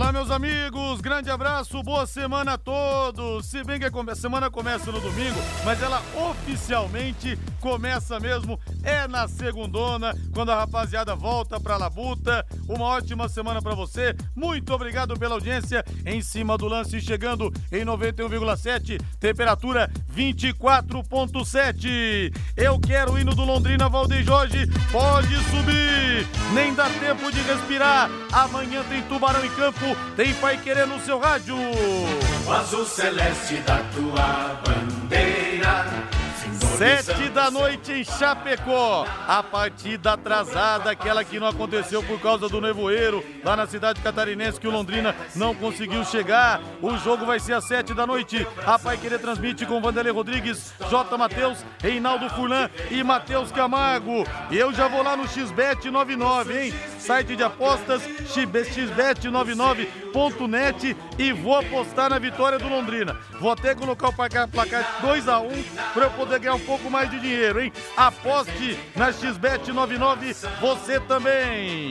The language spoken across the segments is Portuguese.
Olá, meus amigos, grande abraço, boa semana a todos. Se bem que a semana começa no domingo, mas ela oficialmente começa mesmo é na segundona, quando a rapaziada volta pra Labuta. Uma ótima semana para você. Muito obrigado pela audiência. Em cima do lance, chegando em 91,7, temperatura 24,7. Eu quero o hino do Londrina, Valdeir Jorge. Pode subir, nem dá tempo de respirar. Amanhã tem Tubarão em campo, tem Pai Querer no seu rádio. O azul celeste da tua bandeira Sete da noite em Chapecó. A partida atrasada, aquela que não aconteceu por causa do nevoeiro, lá na cidade catarinense, que o Londrina não conseguiu chegar. O jogo vai ser às sete da noite. A Pai Querer transmite com Vanderlei Rodrigues, J. Matheus, Reinaldo Furlan e Matheus Camargo. E eu já vou lá no XBET 99, hein? Site de apostas xbet99.net e vou apostar na vitória do Londrina. Vou até colocar o placar, placar 2 a 1 para eu poder ganhar um pouco mais de dinheiro, hein? Aposte na XBET 99, você também.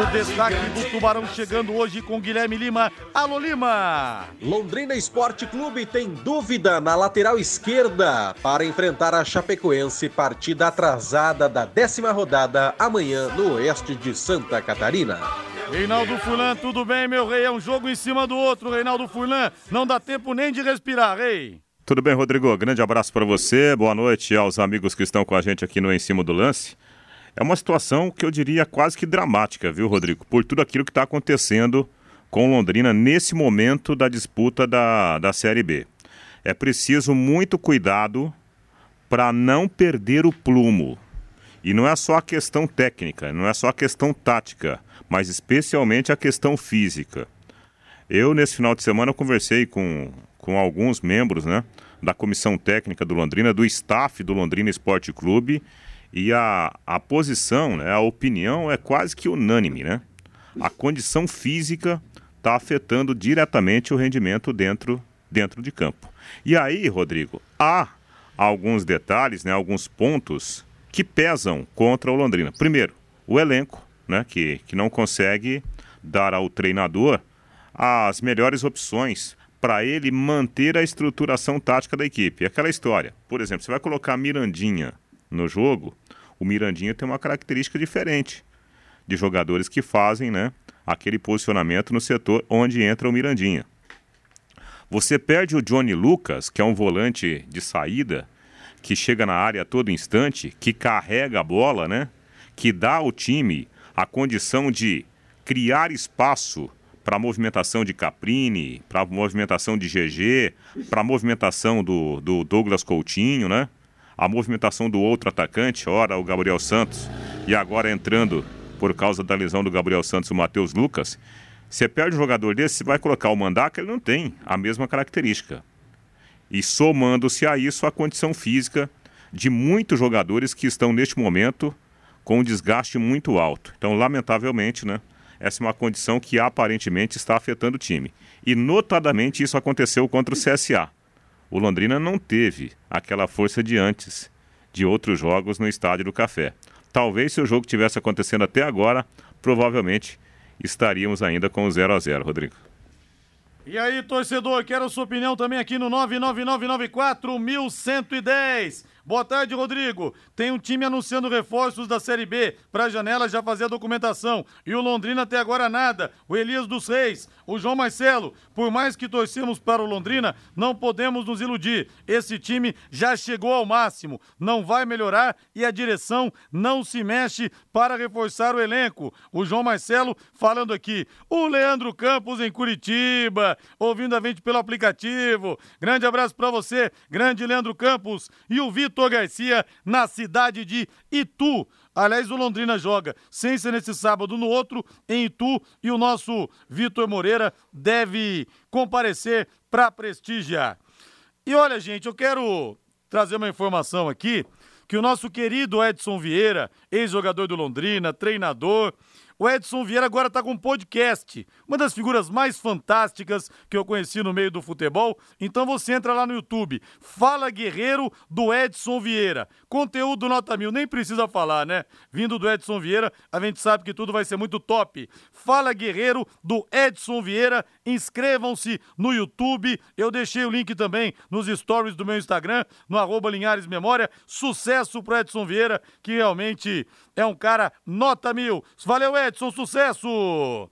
O destaque do Tubarão chegando hoje com Guilherme Lima. Alô Lima! Londrina Esporte Clube tem dúvida na lateral esquerda para enfrentar a Chapecoense, partida atrasada da décima rodada amanhã no oeste de Santa Catarina. Reinaldo Furlan, tudo bem, meu rei? É um jogo em cima do outro, Reinaldo Furlan. Não dá tempo nem de respirar, rei. Tudo bem, Rodrigo? Grande abraço para você. Boa noite aos amigos que estão com a gente aqui no Em Cima do Lance. É uma situação que eu diria quase que dramática, viu, Rodrigo? Por tudo aquilo que está acontecendo com Londrina nesse momento da disputa da, da Série B. É preciso muito cuidado para não perder o plumo. E não é só a questão técnica, não é só a questão tática, mas especialmente a questão física. Eu, nesse final de semana, conversei com com alguns membros né, da comissão técnica do Londrina, do staff do Londrina Esporte Clube. E a, a posição, né, a opinião é quase que unânime. Né? A condição física está afetando diretamente o rendimento dentro, dentro de campo. E aí, Rodrigo, há alguns detalhes, né, alguns pontos que pesam contra o Londrina. Primeiro, o elenco, né, que, que não consegue dar ao treinador as melhores opções para ele manter a estruturação tática da equipe. Aquela história. Por exemplo, você vai colocar Mirandinha no jogo, o Mirandinha tem uma característica diferente de jogadores que fazem, né, aquele posicionamento no setor onde entra o Mirandinha. Você perde o Johnny Lucas, que é um volante de saída, que chega na área a todo instante, que carrega a bola, né? Que dá ao time a condição de criar espaço para a movimentação de Caprini, para a movimentação de GG, para a movimentação do, do Douglas Coutinho, né? A movimentação do outro atacante, ora o Gabriel Santos, e agora entrando por causa da lesão do Gabriel Santos o Matheus Lucas. Você perde um jogador desse, você vai colocar o Mandaca, ele não tem a mesma característica. E somando-se a isso a condição física de muitos jogadores que estão neste momento com um desgaste muito alto. Então, lamentavelmente, né? Essa é uma condição que aparentemente está afetando o time. E notadamente isso aconteceu contra o CSA. O Londrina não teve aquela força de antes de outros jogos no Estádio do Café. Talvez se o jogo tivesse acontecendo até agora, provavelmente estaríamos ainda com o 0 a 0 Rodrigo. E aí, torcedor, quero sua opinião também aqui no 99994 1110. Boa tarde, Rodrigo. Tem um time anunciando reforços da Série B para a janela já fazer a documentação. E o Londrina até agora nada. O Elias dos Reis, o João Marcelo. Por mais que torcemos para o Londrina, não podemos nos iludir. Esse time já chegou ao máximo. Não vai melhorar e a direção não se mexe para reforçar o elenco. O João Marcelo falando aqui. O Leandro Campos em Curitiba, ouvindo a gente pelo aplicativo. Grande abraço para você, grande Leandro Campos. E o Vitor Garcia, na cidade de Itu. Aliás, o Londrina joga sem ser nesse sábado, no outro, em Itu. E o nosso Vitor Moreira deve comparecer para prestigiar. E olha, gente, eu quero trazer uma informação aqui que o nosso querido Edson Vieira, ex-jogador do Londrina, treinador, O Edson Vieira agora está com um podcast, uma das figuras mais fantásticas que eu conheci no meio do futebol. Então você entra lá no YouTube, Fala Guerreiro do Edson Vieira. Conteúdo nota mil, nem precisa falar, né? Vindo do Edson Vieira, a gente sabe que tudo vai ser muito top. Fala Guerreiro do Edson Vieira. Inscrevam-se no YouTube. Eu deixei o link também nos stories do meu Instagram, no arroba Linhares Memória. Sucesso pro Edson Vieira, que realmente é um cara nota mil. Valeu, Edson, sucesso!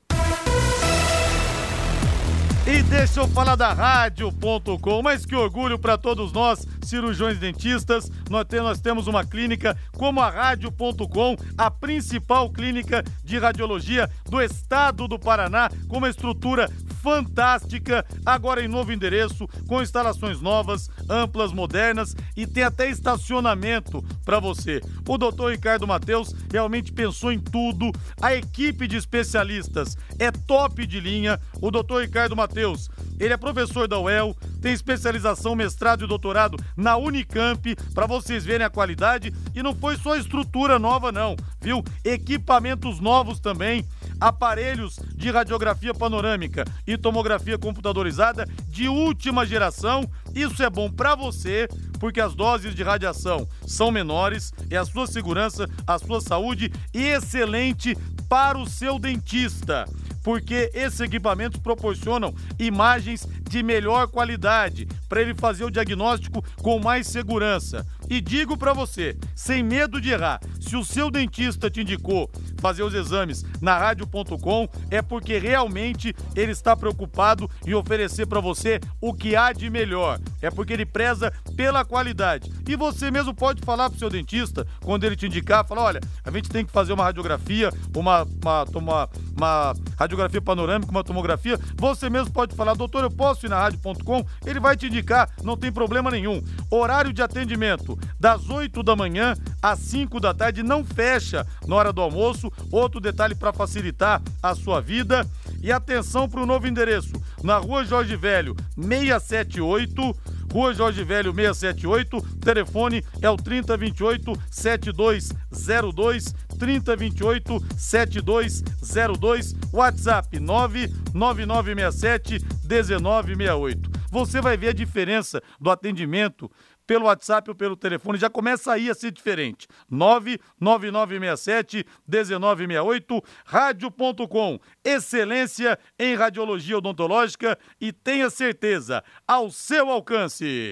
E deixa eu falar da Rádio.com, mas que orgulho para todos nós, cirurgiões dentistas. Nós, nós temos uma clínica como a Rádio.com, a principal clínica de radiologia do estado do Paraná, com uma estrutura fantástica, agora em novo endereço, com instalações novas, amplas, modernas e tem até estacionamento para você. O doutor Ricardo Mateus realmente pensou em tudo. A equipe de especialistas é top de linha. O doutor Ricardo Mateus, ele é professor da UEL, tem especialização, mestrado e doutorado na Unicamp, para vocês verem a qualidade. E não foi só estrutura nova, não, viu? Equipamentos novos também aparelhos de radiografia panorâmica e tomografia computadorizada de última geração. Isso é bom para você, porque as doses de radiação são menores, é a sua segurança, a sua saúde e excelente para o seu dentista porque esses equipamentos proporcionam imagens de melhor qualidade para ele fazer o diagnóstico com mais segurança. E digo para você, sem medo de errar, se o seu dentista te indicou fazer os exames na rádio.com, é porque realmente ele está preocupado em oferecer para você o que há de melhor. É porque ele preza pela qualidade. E você mesmo pode falar pro seu dentista, quando ele te indicar, falar, olha, a gente tem que fazer uma radiografia, uma, uma, uma, uma radiografia panorâmica, uma tomografia. Você mesmo pode falar, doutor, eu posso ir na rádio.com? Ele vai te indicar, não tem problema nenhum. Horário de atendimento, das 8 da manhã às 5 da tarde, não fecha na hora do almoço. Outro detalhe para facilitar a sua vida. E atenção para o novo endereço, na rua Jorge Velho, 678. Rua Jorge Velho 678, telefone é o 3028 7202, 3028 7202, WhatsApp 99967 1968. Você vai ver a diferença do atendimento pelo WhatsApp ou pelo telefone, já começa aí a ser diferente. 99967 1968, rádio.com. Excelência em radiologia odontológica e tenha certeza, ao seu alcance.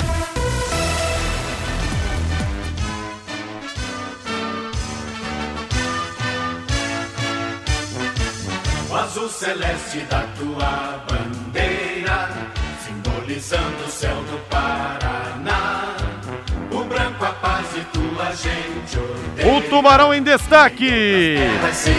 O azul celeste da tua bandeira, simbolizando o céu do Paraná. O Tubarão em destaque.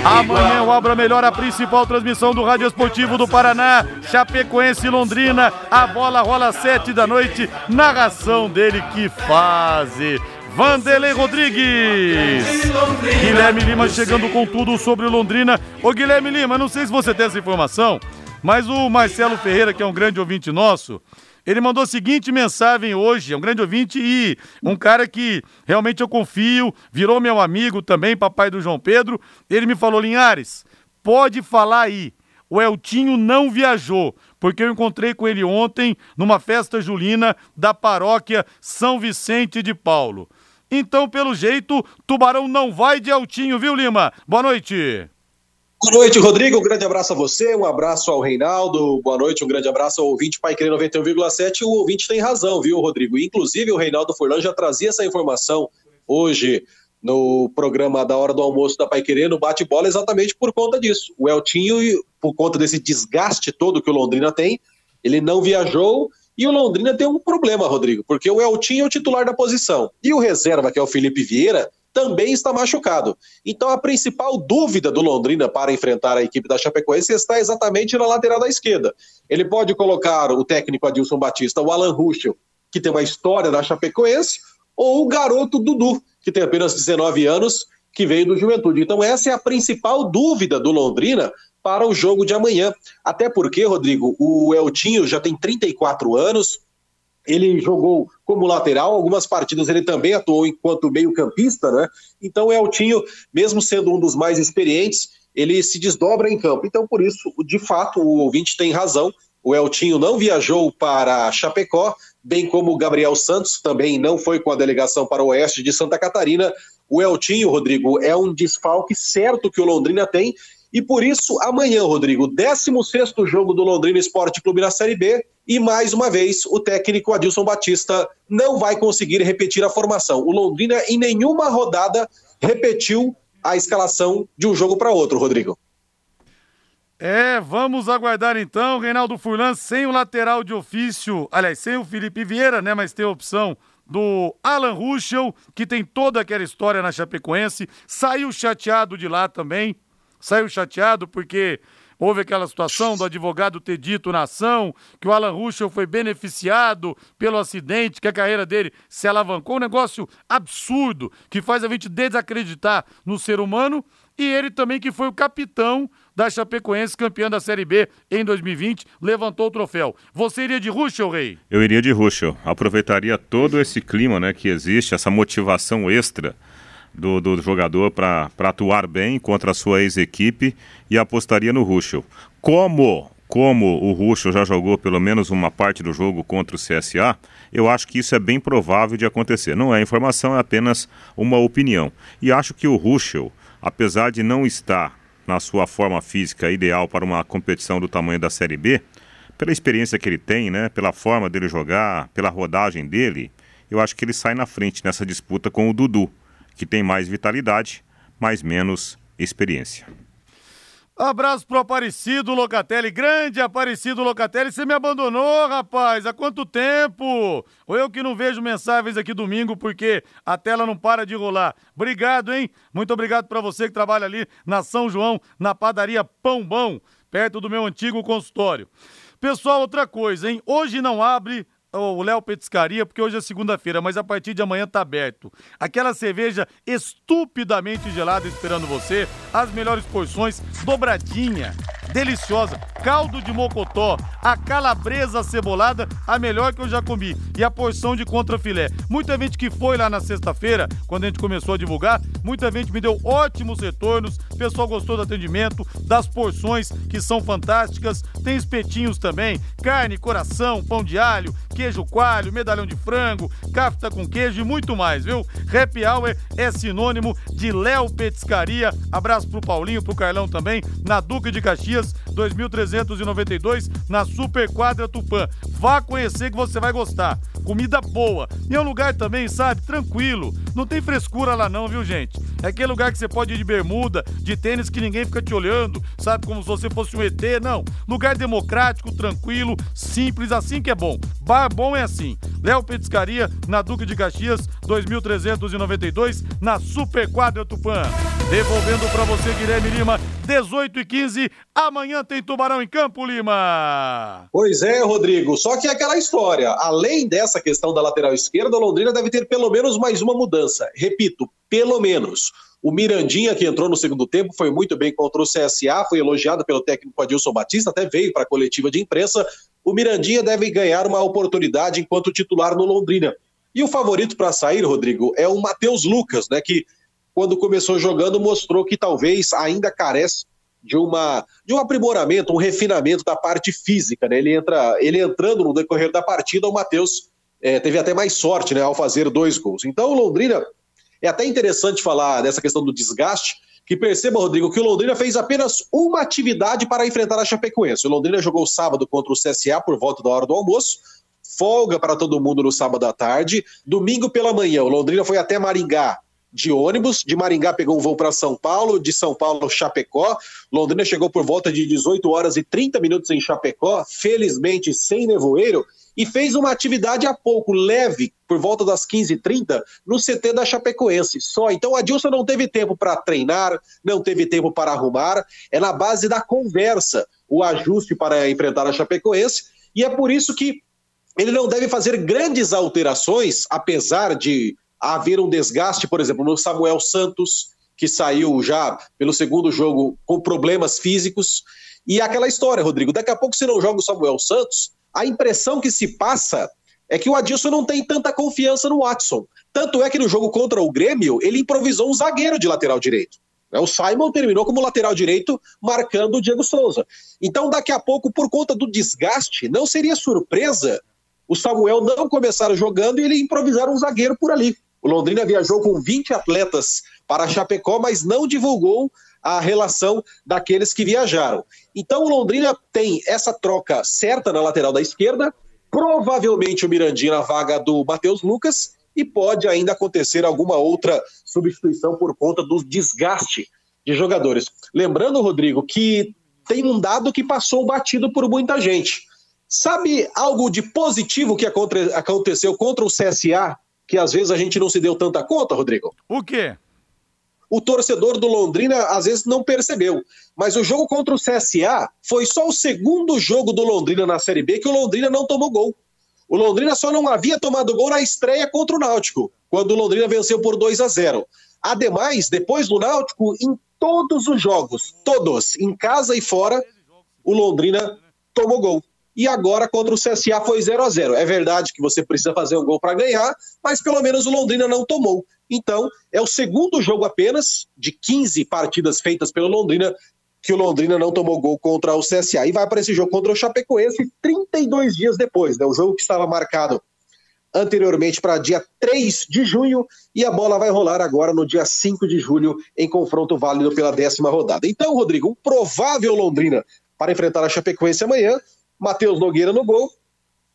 Amanhã o Abra melhor a principal transmissão do Rádio Esportivo do Paraná. Chapecoense e Londrina. A bola rola às sete da noite. Narração dele, que fase. Vanderlei Rodrigues. Guilherme Lima chegando com tudo sobre Londrina. Ô Guilherme Lima, não sei se você tem essa informação, mas o Marcelo Ferreira, que é um grande ouvinte nosso, ele mandou a seguinte mensagem hoje, é um grande ouvinte e um cara que realmente eu confio, virou meu amigo também, papai do João Pedro. Ele me falou: Linhares, pode falar aí. O Eltinho não viajou, porque eu encontrei com ele ontem numa festa julina da paróquia São Vicente de Paulo. Então, pelo jeito, Tubarão não vai de Eltinho, viu, Lima? Boa noite. Boa noite, Rodrigo. Um grande abraço a você, um abraço ao Reinaldo. Boa noite, um grande abraço ao ouvinte Pai Querer 91,7. O ouvinte tem razão, viu, Rodrigo? Inclusive, o Reinaldo Furlan já trazia essa informação hoje no programa da Hora do Almoço da Pai Querer, no bate-bola, exatamente por conta disso. O Eltinho, por conta desse desgaste todo que o Londrina tem, ele não viajou e o Londrina tem um problema, Rodrigo, porque o Eltinho é o titular da posição e o reserva, que é o Felipe Vieira, também está machucado. Então a principal dúvida do Londrina para enfrentar a equipe da Chapecoense está exatamente na lateral da esquerda. Ele pode colocar o técnico Adilson Batista, o Alan Ruschel, que tem uma história da Chapecoense, ou o garoto Dudu, que tem apenas 19 anos, que veio do Juventude. Então essa é a principal dúvida do Londrina para o jogo de amanhã. Até porque, Rodrigo, o Eltinho já tem 34 anos, ele jogou como lateral, algumas partidas ele também atuou enquanto meio-campista, né? Então o Eltinho, mesmo sendo um dos mais experientes, ele se desdobra em campo. Então, por isso, de fato, o ouvinte tem razão. O Eltinho não viajou para Chapecó, bem como o Gabriel Santos também não foi com a delegação para o oeste de Santa Catarina. O Eltinho, Rodrigo, é um desfalque certo que o Londrina tem. E por isso, amanhã, Rodrigo, 16 jogo do Londrina Esporte Clube na Série B. E mais uma vez, o técnico Adilson Batista não vai conseguir repetir a formação. O Londrina, em nenhuma rodada, repetiu a escalação de um jogo para outro, Rodrigo. É, vamos aguardar então, Reinaldo Furlan sem o lateral de ofício, aliás, sem o Felipe Vieira, né, mas tem a opção do Alan Ruschel, que tem toda aquela história na Chapecoense, saiu chateado de lá também, saiu chateado porque houve aquela situação do advogado ter dito na ação que o Alan Ruschel foi beneficiado pelo acidente, que a carreira dele se alavancou, um negócio absurdo, que faz a gente desacreditar no ser humano, e ele também que foi o capitão da Chapecoense, campeã da Série B em 2020, levantou o troféu. Você iria de Ruschel, Rei? Eu iria de Ruschel. Aproveitaria todo esse clima né, que existe, essa motivação extra do, do jogador para atuar bem contra a sua ex-equipe e apostaria no Ruschel. Como como o Ruschel já jogou pelo menos uma parte do jogo contra o CSA, eu acho que isso é bem provável de acontecer. Não é informação, é apenas uma opinião. E acho que o Ruschel, apesar de não estar na sua forma física ideal para uma competição do tamanho da Série B, pela experiência que ele tem, né, pela forma dele jogar, pela rodagem dele, eu acho que ele sai na frente nessa disputa com o Dudu, que tem mais vitalidade, mas menos experiência. Abraço pro Aparecido Locatelli, grande Aparecido Locatelli. Você me abandonou, rapaz, há quanto tempo? Ou eu que não vejo mensagens aqui domingo porque a tela não para de rolar. Obrigado, hein? Muito obrigado para você que trabalha ali na São João, na padaria Pão Bom, perto do meu antigo consultório. Pessoal, outra coisa, hein? Hoje não abre o Léo Petiscaria, porque hoje é segunda-feira, mas a partir de amanhã tá aberto. Aquela cerveja estupidamente gelada esperando você, as melhores porções, dobradinha, deliciosa, caldo de mocotó, a calabresa cebolada, a melhor que eu já comi, e a porção de contrafilé. Muita gente que foi lá na sexta-feira, quando a gente começou a divulgar, muita gente me deu ótimos retornos, o pessoal gostou do atendimento, das porções que são fantásticas, tem espetinhos também, carne, coração, pão de alho, queijo coalho, medalhão de frango, cafta com queijo e muito mais, viu? Happy Hour é sinônimo de Léo Petiscaria. Abraço pro Paulinho, pro Carlão também, na Duque de Caxias, 2392, na Super Quadra Tupã. Vá conhecer que você vai gostar. Comida boa. E é um lugar também, sabe, tranquilo. Não tem frescura lá não, viu, gente? É aquele lugar que você pode ir de bermuda, de tênis que ninguém fica te olhando, sabe, como se você fosse um ET, não. Lugar democrático, tranquilo, simples, assim que é bom. Bar bom é assim. Léo Petiscaria, na Duque de Caxias, 2392, na Super Quadra Tupã. Devolvendo para você, Guilherme Lima, 18 e 15. Amanhã tem Tubarão em Campo, Lima. Pois é, Rodrigo. Só que é aquela história. Além dessa questão da lateral esquerda, Londrina deve ter pelo menos mais uma mudança. Repito, pelo menos. O Mirandinha, que entrou no segundo tempo, foi muito bem contra o CSA, foi elogiado pelo técnico Adilson Batista, até veio para a coletiva de imprensa. O Mirandinha deve ganhar uma oportunidade enquanto titular no Londrina. E o favorito para sair, Rodrigo, é o Matheus Lucas, né, que quando começou jogando mostrou que talvez ainda carece de uma de um aprimoramento, um refinamento da parte física, né? Ele entra, ele entrando no decorrer da partida, o Matheus é, teve até mais sorte, né, ao fazer dois gols. Então, o Londrina é até interessante falar dessa questão do desgaste, que perceba, Rodrigo, que o Londrina fez apenas uma atividade para enfrentar a Chapecoense. O Londrina jogou sábado contra o CSA por volta da hora do almoço, folga para todo mundo no sábado à tarde. Domingo pela manhã, o Londrina foi até Maringá de ônibus. De Maringá pegou um voo para São Paulo, de São Paulo, Chapecó. Londrina chegou por volta de 18 horas e 30 minutos em Chapecó, felizmente sem nevoeiro e fez uma atividade há pouco, leve, por volta das 15h30, no CT da Chapecoense. Só. Então a Dilson não teve tempo para treinar, não teve tempo para arrumar, é na base da conversa o ajuste para enfrentar a Chapecoense, e é por isso que ele não deve fazer grandes alterações, apesar de haver um desgaste, por exemplo, no Samuel Santos, que saiu já pelo segundo jogo com problemas físicos. E aquela história, Rodrigo, daqui a pouco você não joga o Samuel Santos, a impressão que se passa é que o Adilson não tem tanta confiança no Watson. Tanto é que no jogo contra o Grêmio, ele improvisou um zagueiro de lateral direito. O Simon terminou como lateral direito, marcando o Diego Souza. Então, daqui a pouco, por conta do desgaste, não seria surpresa o Samuel não começar jogando e ele improvisar um zagueiro por ali. O Londrina viajou com 20 atletas para Chapecó, mas não divulgou a relação daqueles que viajaram. Então o Londrina tem essa troca certa na lateral da esquerda, provavelmente o Mirandinha na vaga do Matheus Lucas, e pode ainda acontecer alguma outra substituição por conta do desgaste de jogadores. Lembrando, Rodrigo, que tem um dado que passou batido por muita gente. Sabe algo de positivo que aconteceu contra o CSA, que às vezes a gente não se deu tanta conta, Rodrigo? O quê? o torcedor do Londrina às vezes não percebeu. Mas o jogo contra o CSA foi só o segundo jogo do Londrina na Série B que o Londrina não tomou gol. O Londrina só não havia tomado gol na estreia contra o Náutico, quando o Londrina venceu por 2 a 0. Ademais, depois do Náutico, em todos os jogos, todos, em casa e fora, o Londrina tomou gol e agora contra o CSA foi 0 a 0 É verdade que você precisa fazer um gol para ganhar, mas pelo menos o Londrina não tomou. Então, é o segundo jogo apenas de 15 partidas feitas pelo Londrina que o Londrina não tomou gol contra o CSA. E vai para esse jogo contra o Chapecoense 32 dias depois, né? O jogo que estava marcado anteriormente para dia 3 de junho e a bola vai rolar agora no dia 5 de julho em confronto válido pela décima rodada. Então, Rodrigo, um provável Londrina para enfrentar a Chapecoense amanhã Matheus Nogueira no gol,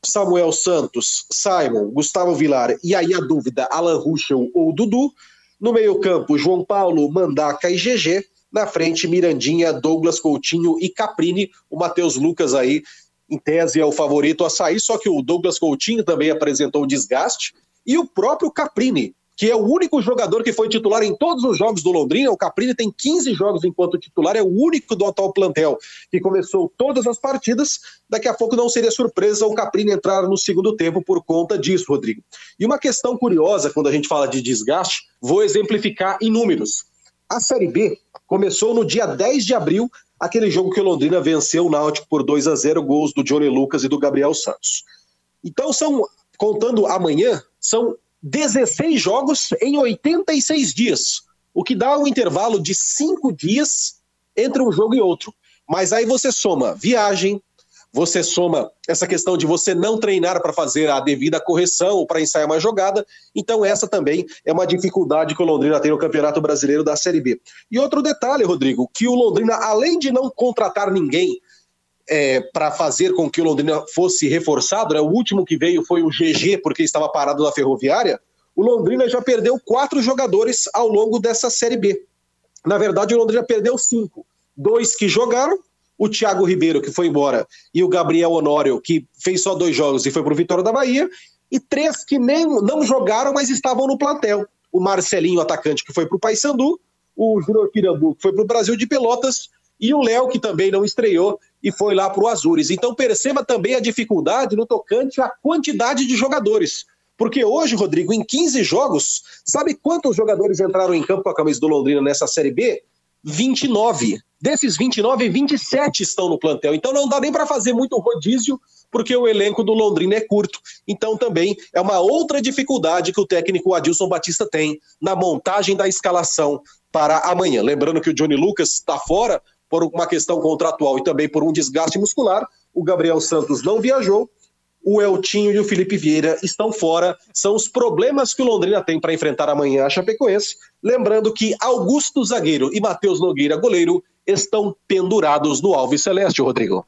Samuel Santos, Simon, Gustavo Vilar e aí a dúvida, Alan Ruschel ou Dudu. No meio-campo, João Paulo, Mandaca e GG. Na frente, Mirandinha, Douglas Coutinho e Caprini. O Matheus Lucas aí, em tese, é o favorito a sair, só que o Douglas Coutinho também apresentou desgaste. E o próprio Caprini, que é o único jogador que foi titular em todos os jogos do Londrina. O Caprini tem 15 jogos enquanto titular, é o único do atual plantel que começou todas as partidas. Daqui a pouco não seria surpresa o Caprini entrar no segundo tempo por conta disso, Rodrigo. E uma questão curiosa quando a gente fala de desgaste, vou exemplificar em números. A Série B começou no dia 10 de abril, aquele jogo que o Londrina venceu o Náutico por 2 a 0, gols do Johnny Lucas e do Gabriel Santos. Então são, contando amanhã, são 16 jogos em 86 dias, o que dá um intervalo de 5 dias entre um jogo e outro. Mas aí você soma viagem, você soma essa questão de você não treinar para fazer a devida correção ou para ensaiar uma jogada. Então, essa também é uma dificuldade que o Londrina tem no Campeonato Brasileiro da Série B. E outro detalhe, Rodrigo, que o Londrina, além de não contratar ninguém é, para fazer com que o Londrina fosse reforçado, né? o último que veio foi o GG, porque estava parado na ferroviária. O Londrina já perdeu quatro jogadores ao longo dessa Série B. Na verdade, o Londrina perdeu cinco. Dois que jogaram, o Thiago Ribeiro, que foi embora, e o Gabriel Honório, que fez só dois jogos e foi para o Vitória da Bahia, e três que nem não jogaram, mas estavam no plantel. O Marcelinho, atacante, que foi para o Paysandu, o Júnior Pirambu, que foi para o Brasil de Pelotas, e o Léo, que também não estreou e foi lá para o Azures. Então perceba também a dificuldade no tocante à quantidade de jogadores. Porque hoje, Rodrigo, em 15 jogos, sabe quantos jogadores entraram em campo com a camisa do Londrina nessa Série B? 29. Desses 29, 27 estão no plantel. Então não dá nem para fazer muito rodízio, porque o elenco do Londrina é curto. Então também é uma outra dificuldade que o técnico Adilson Batista tem na montagem da escalação para amanhã. Lembrando que o Johnny Lucas está fora, por uma questão contratual e também por um desgaste muscular. O Gabriel Santos não viajou. O Eltinho e o Felipe Vieira estão fora. São os problemas que o Londrina tem para enfrentar amanhã a Chapecoense. Lembrando que Augusto Zagueiro e Matheus Nogueira, goleiro, estão pendurados no Alves Celeste, Rodrigo.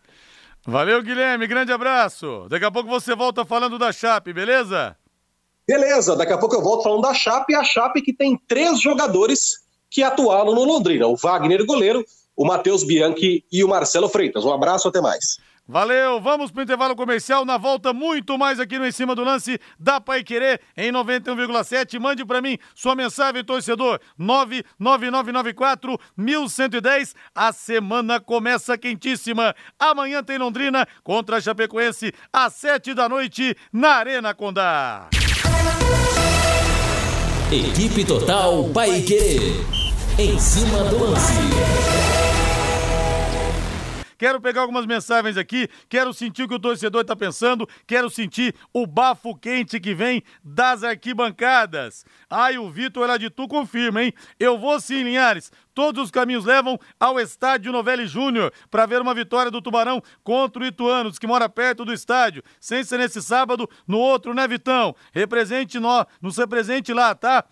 Valeu, Guilherme. Grande abraço. Daqui a pouco você volta falando da Chape, beleza? Beleza, daqui a pouco eu volto falando da Chape, a Chape que tem três jogadores que atuaram no Londrina: o Wagner, goleiro, o Matheus Bianchi e o Marcelo Freitas. Um abraço, até mais. Valeu, vamos para o intervalo comercial. Na volta, muito mais aqui no Em Cima do Lance da Pai Querer em 91,7. Mande para mim sua mensagem, torcedor. 99994 1110. A semana começa quentíssima. Amanhã tem Londrina contra a Chapecoense às 7 da noite na Arena Condá. Equipe Total Pai Querer. Em cima do lance. Quero pegar algumas mensagens aqui, quero sentir o que o torcedor está pensando, quero sentir o bafo quente que vem das arquibancadas. Ai, o Vitor lá de Tu confirma, hein? Eu vou sim, Linhares. Todos os caminhos levam ao estádio Novelli Júnior para ver uma vitória do Tubarão contra o Ituanos, que mora perto do estádio. Sem ser nesse sábado, no outro, né, Vitão? Represente nós, nos represente lá, tá?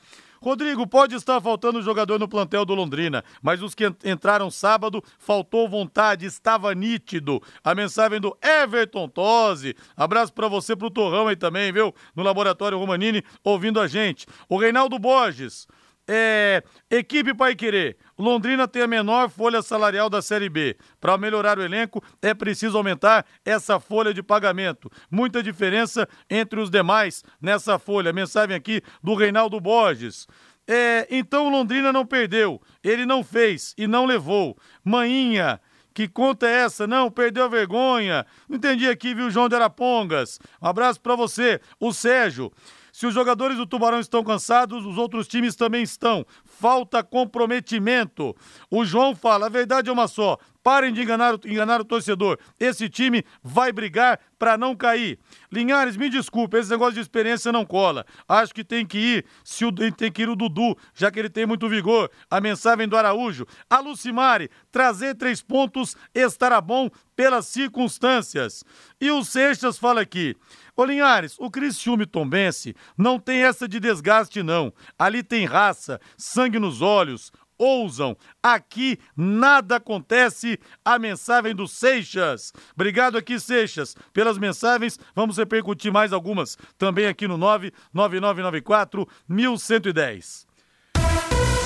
Rodrigo, pode estar faltando jogador no plantel do Londrina, mas os que entraram sábado faltou vontade, estava nítido. A mensagem do Everton Tosi. Abraço para você, pro Torrão aí também, viu? No Laboratório Romanini, ouvindo a gente. O Reinaldo Borges. É, equipe Pai Querer. Londrina tem a menor folha salarial da Série B. Para melhorar o elenco, é preciso aumentar essa folha de pagamento. Muita diferença entre os demais nessa folha. Mensagem aqui do Reinaldo Borges. É, então Londrina não perdeu, ele não fez e não levou. Maninha, que conta é essa? Não, perdeu a vergonha. Não entendi aqui, viu, João de Arapongas? Um abraço para você. O Sérgio. Se os jogadores do Tubarão estão cansados, os outros times também estão. Falta comprometimento. O João fala: a verdade é uma só. Parem de enganar, enganar o torcedor. Esse time vai brigar para não cair. Linhares, me desculpe, esse negócio de experiência não cola. Acho que tem que ir, se o, tem que ir o Dudu, já que ele tem muito vigor. A mensagem do Araújo. A Lucimari, trazer três pontos estará bom pelas circunstâncias. E o Seixas fala aqui. Ô Linhares, o Criciúme Tombense não tem essa de desgaste, não. Ali tem raça, sangue nos olhos, ousam. Aqui nada acontece. A mensagem do Seixas. Obrigado aqui, Seixas, pelas mensagens. Vamos repercutir mais algumas também aqui no 99994 1110.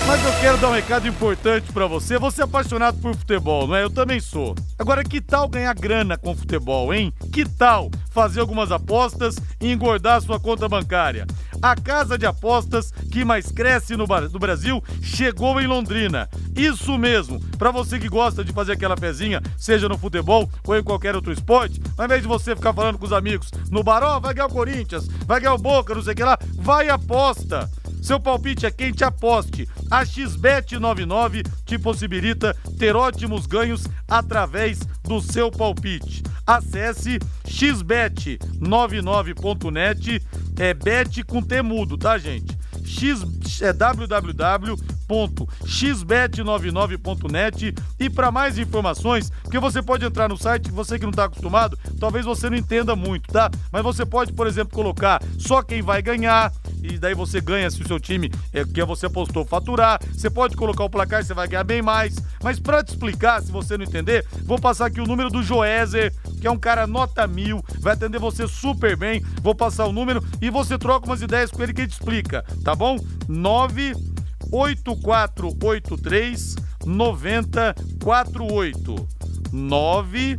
Mas eu quero dar um recado importante para você. Você é apaixonado por futebol, não é? Eu também sou. Agora, que tal ganhar grana com futebol, hein? Que tal fazer algumas apostas e engordar sua conta bancária? A casa de apostas que mais cresce no, no Brasil chegou em Londrina. Isso mesmo. Para você que gosta de fazer aquela pezinha, seja no futebol ou em qualquer outro esporte, ao invés de você ficar falando com os amigos no baró, vai ganhar o Corinthians, vai ganhar o Boca, não sei o que lá, vai aposta. Seu palpite é quente, aposte. A XBET99 te possibilita ter ótimos ganhos através do seu palpite. Acesse xbet99.net, é bet com temudo, tá, gente? X, é www.xbet99.net e para mais informações, porque você pode entrar no site, você que não está acostumado, talvez você não entenda muito, tá? Mas você pode, por exemplo, colocar só quem vai ganhar e daí você ganha se o seu time é que você apostou faturar. Você pode colocar o placar, você vai ganhar bem mais. Mas para te explicar, se você não entender, vou passar aqui o número do Joézer, que é um cara nota mil, vai atender você super bem. Vou passar o número e você troca umas ideias com ele que ele te explica, tá bom? 98483 9048 9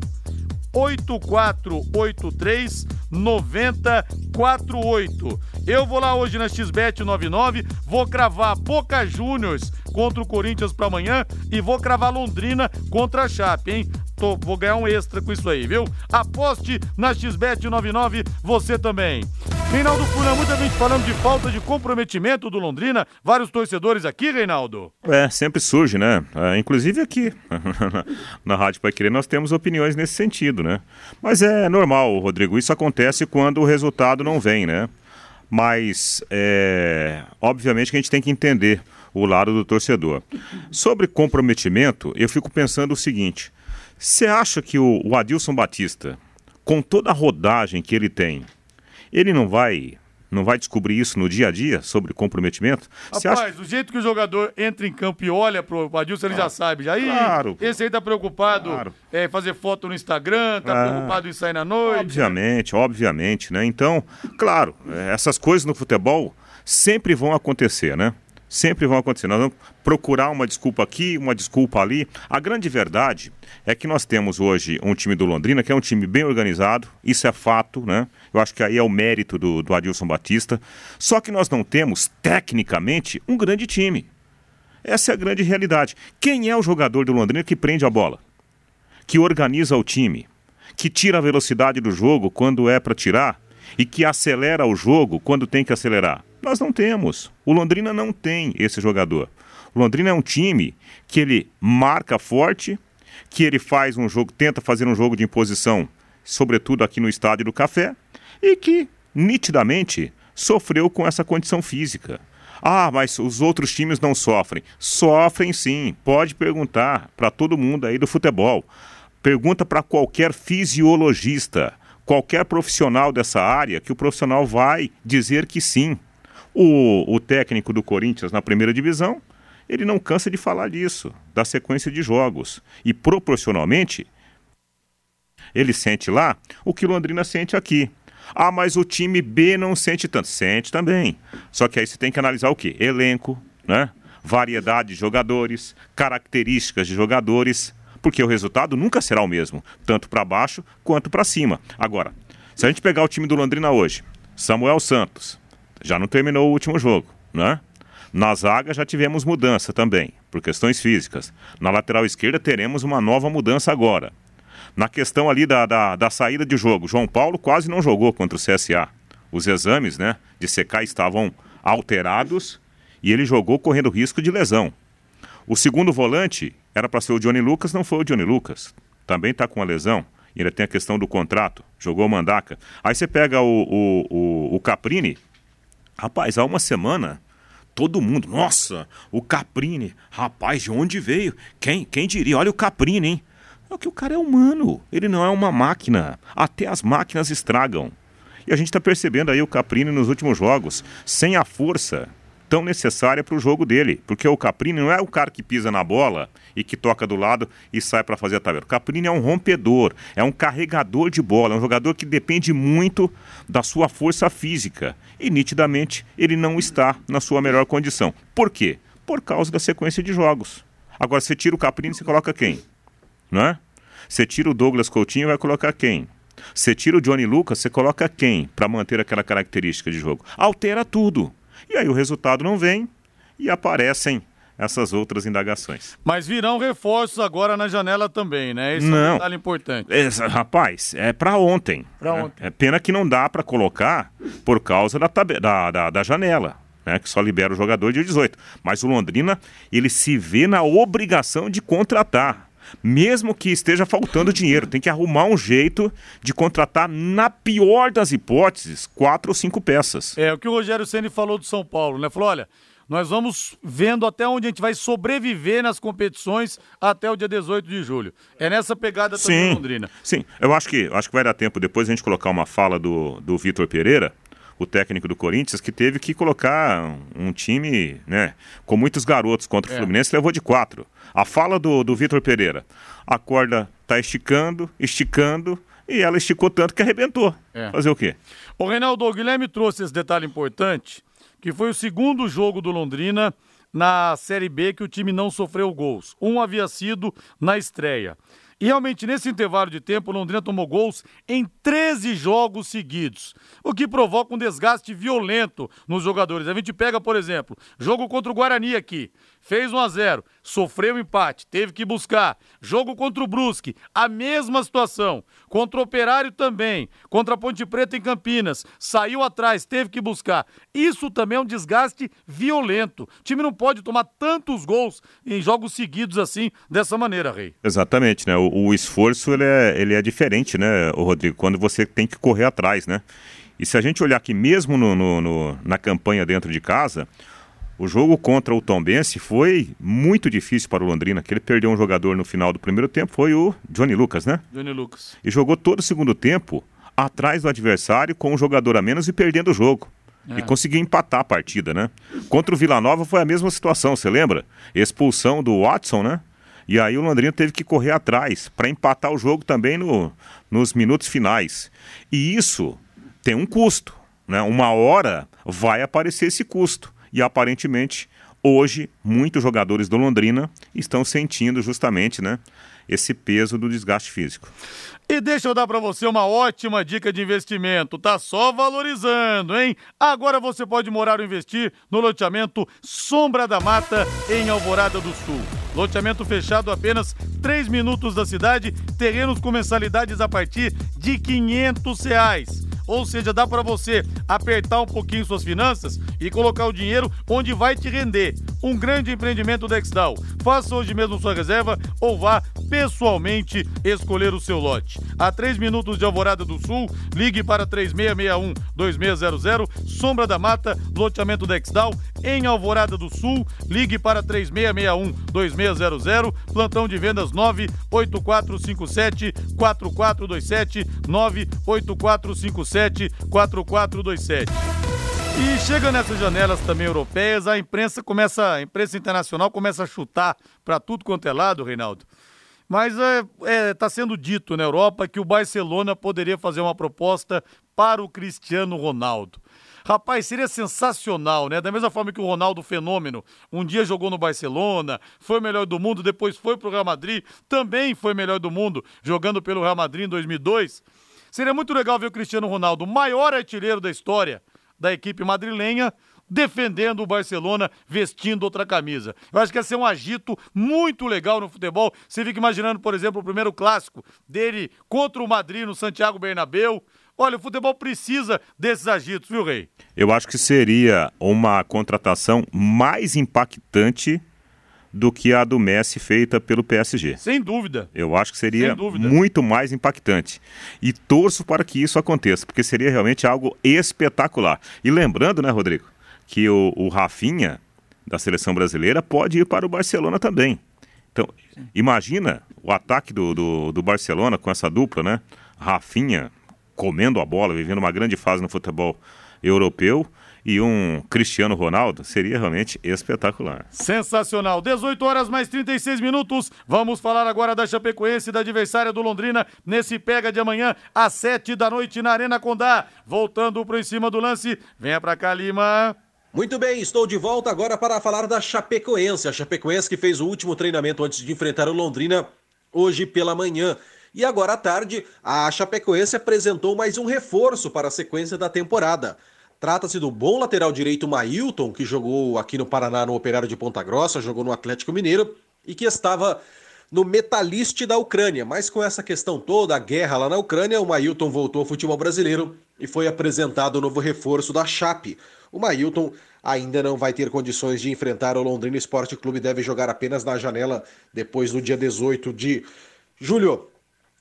8483 9048. Eu vou lá hoje na XBET 99, vou cravar Boca Juniors contra o Corinthians para amanhã e vou cravar Londrina contra a Chape, hein? Tô, vou ganhar um extra com isso aí, viu? Aposte na XBET 99, você também. Reinaldo Funa, muita gente falando de falta de comprometimento do Londrina. Vários torcedores aqui, Reinaldo. É, sempre surge, né? É, inclusive aqui, na Rádio Pai Querer, nós temos opiniões nesse sentido, né? Mas é normal, Rodrigo, isso acontece quando o resultado não vem, né? Mas, é, obviamente que a gente tem que entender o lado do torcedor. Sobre comprometimento, eu fico pensando o seguinte: você acha que o, o Adilson Batista, com toda a rodagem que ele tem, ele não vai não vai descobrir isso no dia a dia sobre comprometimento? Rapaz, acha... do jeito que o jogador entra em campo e olha pro Adilson, ele ah, já sabe. Já. Claro. Esse aí tá preocupado claro. em é, fazer foto no Instagram, tá ah, preocupado em sair na noite. Obviamente, obviamente, né? Então, claro, é, essas coisas no futebol sempre vão acontecer, né? Sempre vão acontecer. Nós vamos procurar uma desculpa aqui, uma desculpa ali. A grande verdade é que nós temos hoje um time do Londrina que é um time bem organizado, isso é fato, né? Eu acho que aí é o mérito do, do Adilson Batista. Só que nós não temos, tecnicamente, um grande time. Essa é a grande realidade. Quem é o jogador do Londrina que prende a bola? Que organiza o time? Que tira a velocidade do jogo quando é para tirar? E que acelera o jogo quando tem que acelerar? Nós não temos. O Londrina não tem esse jogador. O Londrina é um time que ele marca forte, que ele faz um jogo, tenta fazer um jogo de imposição, sobretudo aqui no Estádio do Café, e que nitidamente sofreu com essa condição física. Ah, mas os outros times não sofrem. Sofrem sim. Pode perguntar para todo mundo aí do futebol. Pergunta para qualquer fisiologista, qualquer profissional dessa área, que o profissional vai dizer que sim. O, o técnico do Corinthians na primeira divisão, ele não cansa de falar disso, da sequência de jogos. E proporcionalmente, ele sente lá o que Londrina sente aqui. Ah, mas o time B não sente tanto. Sente também. Só que aí você tem que analisar o quê? Elenco, né? Variedade de jogadores, características de jogadores, porque o resultado nunca será o mesmo, tanto para baixo quanto para cima. Agora, se a gente pegar o time do Londrina hoje, Samuel Santos, já não terminou o último jogo, né? Na zaga já tivemos mudança também, por questões físicas. Na lateral esquerda teremos uma nova mudança agora. Na questão ali da, da, da saída de jogo, João Paulo quase não jogou contra o CSA. Os exames né, de secar estavam alterados e ele jogou correndo risco de lesão. O segundo volante era para ser o Johnny Lucas, não foi o Johnny Lucas. Também está com a lesão. E ainda tem a questão do contrato. Jogou o Mandaca. Aí você pega o, o, o, o Caprini. Rapaz, há uma semana todo mundo, nossa, o Caprini, rapaz, de onde veio? Quem, quem diria? Olha o Caprini, hein? É que o cara é humano, ele não é uma máquina. Até as máquinas estragam. E a gente está percebendo aí o Caprini nos últimos jogos, sem a força tão necessária para o jogo dele. Porque o Caprini não é o cara que pisa na bola e que toca do lado e sai para fazer a tabela. O Caprini é um rompedor, é um carregador de bola, é um jogador que depende muito da sua força física. E nitidamente ele não está na sua melhor condição. Por quê? Por causa da sequência de jogos. Agora, você tira o Caprini, você coloca quem? não é? Você tira o Douglas Coutinho vai colocar quem? Você tira o Johnny Lucas, você coloca quem para manter aquela característica de jogo? Altera tudo. E aí o resultado não vem e aparecem essas outras indagações. Mas virão reforços agora na janela também, né? Isso não. é um detalhe importante. É, rapaz, é para ontem. Pra né? ontem. É pena que não dá para colocar por causa da, da, da, da janela. Né, que só libera o jogador de 18. Mas o Londrina, ele se vê na obrigação de contratar. Mesmo que esteja faltando dinheiro, tem que arrumar um jeito de contratar, na pior das hipóteses, quatro ou cinco peças. É o que o Rogério Ceni falou do São Paulo, né? Falou: olha, nós vamos vendo até onde a gente vai sobreviver nas competições até o dia 18 de julho. É nessa pegada também Sim, Londrina. sim. Eu acho que, acho que vai dar tempo depois a gente colocar uma fala do, do Vitor Pereira, o técnico do Corinthians, que teve que colocar um time né, com muitos garotos contra o É. Fluminense, levou de quatro. A fala do, do Vitor Pereira, a corda tá esticando, esticando, e ela esticou tanto que arrebentou. É. Fazer o quê? O Reinaldo o Guilherme trouxe esse detalhe importante, que foi o segundo jogo do Londrina na Série B que o time não sofreu gols. Um havia sido na estreia. E realmente, nesse intervalo de tempo, Londrina tomou gols em 13 jogos seguidos, o que provoca um desgaste violento nos jogadores. A gente pega, por exemplo, jogo contra o Guarani aqui, fez 1 a 0 sofreu empate, teve que buscar. Jogo contra o Brusque, a mesma situação. Contra o Operário também, contra a Ponte Preta em Campinas, saiu atrás, teve que buscar. Isso também é um desgaste violento. O time não pode tomar tantos gols em jogos seguidos assim, dessa maneira, Rei. Exatamente, né? O, o esforço ele é, ele é diferente, né, Rodrigo, quando você tem que correr atrás, né? E se a gente olhar aqui mesmo no, no- no- na campanha dentro de casa, o jogo contra o Tombense foi muito difícil para o Londrina, que ele perdeu um jogador no final do primeiro tempo, foi o Johnny Lucas, né? Johnny Lucas. E jogou todo o segundo tempo atrás do adversário com um jogador a menos e perdendo o jogo. E conseguiu empatar a partida, né? Contra o Vila Nova foi a mesma situação, você lembra? Expulsão do Watson, né? E aí o Londrina teve que correr atrás para empatar o jogo também no, nos minutos finais. E isso tem um custo, né? Uma hora vai aparecer esse custo. E aparentemente, hoje, muitos jogadores do Londrina estão sentindo justamente, né? Esse peso do desgaste físico. E deixa eu dar pra você uma ótima dica de investimento. Tá só valorizando, hein? Agora você pode morar ou investir no loteamento Sombra da Mata, em Alvorada do Sul. Loteamento fechado apenas 3 minutos da cidade, terrenos com mensalidades a partir de 500 reais. Ou seja, dá para você apertar um pouquinho suas finanças e colocar o dinheiro onde vai te render. Um grande empreendimento Dextal. Faça hoje mesmo sua reserva ou vá pessoalmente escolher o seu lote. A 3 minutos de Alvorada do Sul, ligue para 3661-2600, Sombra da Mata, loteamento Dextal, em Alvorada do Sul, ligue para 3661-2600, plantão de vendas 98457-4427, 98457-4427. E chega nessas janelas também europeias, a imprensa começa, a imprensa internacional começa a chutar para tudo quanto é lado, Reinaldo. Mas está é, é, tá sendo dito na Europa que o Barcelona poderia fazer uma proposta para o Cristiano Ronaldo. Rapaz, seria sensacional, né? Da mesma forma que o Ronaldo Fenômeno um dia jogou no Barcelona, foi o melhor do mundo, depois foi para o Real Madrid, também foi melhor do mundo, jogando pelo Real Madrid em 2002. Seria muito legal ver o Cristiano Ronaldo, o maior artilheiro da história, da equipe madrilenha defendendo o Barcelona vestindo outra camisa. Eu acho que ia ser um agito muito legal no futebol. Você fica imaginando, por exemplo, o primeiro clássico dele contra o Madrid no Santiago Bernabéu. Olha, o futebol precisa desses agitos, viu, Rei? Eu acho que seria uma contratação mais impactante do que a do Messi feita pelo PSG. Sem dúvida. Eu acho que seria muito mais impactante. E torço para que isso aconteça, porque seria realmente algo espetacular. E lembrando, né, Rodrigo, que o, o Rafinha, da seleção brasileira, pode ir para o Barcelona também. Então, imagina o ataque do, do, do Barcelona com essa dupla, né? Rafinha comendo a bola, vivendo uma grande fase no futebol europeu e um Cristiano Ronaldo seria realmente espetacular. Sensacional. 18 horas mais 36 minutos. Vamos falar agora da Chapecoense, da adversária do Londrina, nesse pega de amanhã às 7 da noite na Arena Condá. Voltando para em cima do lance. Venha para cá, Lima. Muito bem, estou de volta agora para falar da Chapecoense. A Chapecoense que fez o último treinamento antes de enfrentar o Londrina hoje pela manhã. E agora à tarde, a Chapecoense apresentou mais um reforço para a sequência da temporada. Trata-se do bom lateral direito Mailton, que jogou aqui no Paraná no Operário de Ponta Grossa, jogou no Atlético Mineiro e que estava no Metaliste da Ucrânia. Mas com essa questão toda, a guerra lá na Ucrânia, o Mailton voltou ao futebol brasileiro e foi apresentado o novo reforço da Chape. O Mailton ainda não vai ter condições de enfrentar o Londrina Esporte Clube, deve jogar apenas na janela depois do dia 18 de julho.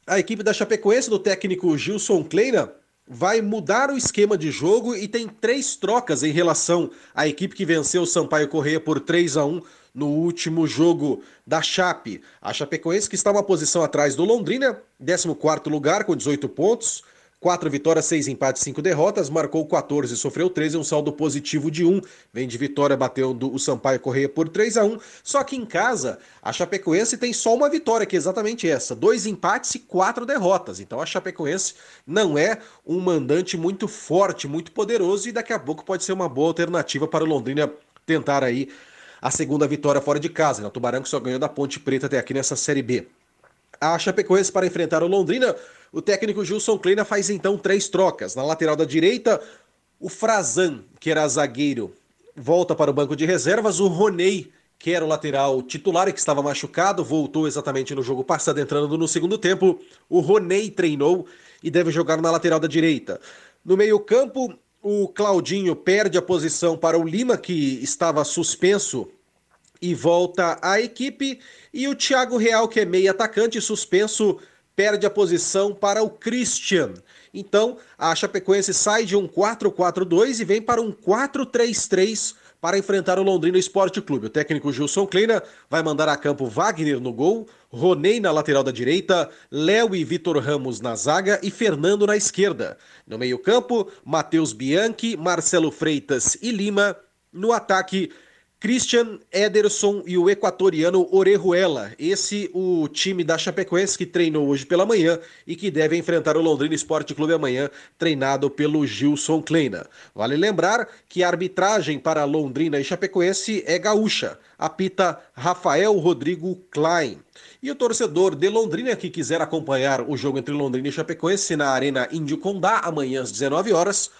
A equipe da Chapecoense do técnico Gilson Kleina vai mudar o esquema de jogo e tem três trocas em relação à equipe que venceu o Sampaio Correia por 3 a 1 no último jogo da Chape. A Chapecoense que está uma posição atrás do Londrina, 14º lugar com 18 pontos, Quatro vitórias, seis empates, cinco derrotas, marcou 14, sofreu 13, um saldo positivo de 1. Vem de vitória, batendo o Sampaio Correia por 3 a 1 Só que em casa, a Chapecoense tem só uma vitória, que é exatamente essa: dois empates e quatro derrotas. Então a Chapecoense não é um mandante muito forte, muito poderoso, e daqui a pouco pode ser uma boa alternativa para o Londrina tentar aí a segunda vitória fora de casa. Né? O Tubarão que só ganhou da Ponte Preta até aqui nessa Série B. A Chapecoense para enfrentar o Londrina o técnico Gilson Kleina faz então três trocas. Na lateral da direita, o Frazan, que era zagueiro, volta para o banco de reservas. O Roney, que era o lateral titular e que estava machucado, voltou exatamente no jogo passado, entrando no segundo tempo. O Roney treinou e deve jogar na lateral da direita. No meio-campo, o Claudinho perde a posição para o Lima, que estava suspenso e volta à equipe. E o Thiago Real, que é meio atacante, suspenso perde a posição para o Christian. Então, a Chapecoense sai de um 4-4-2 e vem para um 4-3-3 para enfrentar o Londrina Esporte Clube. O técnico Gilson Kleina vai mandar a campo Wagner no gol, Roney na lateral da direita, Léo e Vitor Ramos na zaga e Fernando na esquerda. No meio-campo, Matheus Bianchi, Marcelo Freitas e Lima. No ataque, Christian Ederson e o equatoriano Orejuela. Esse o time da Chapecoense que treinou hoje pela manhã e que deve enfrentar o Londrina Esporte Clube amanhã, treinado pelo Gilson Kleina. Vale lembrar que a arbitragem para Londrina e Chapecoense é gaúcha. Apita Rafael Rodrigo Klein. E o torcedor de Londrina que quiser acompanhar o jogo entre Londrina e Chapecoense na Arena Índio Condá amanhã às 19 horas,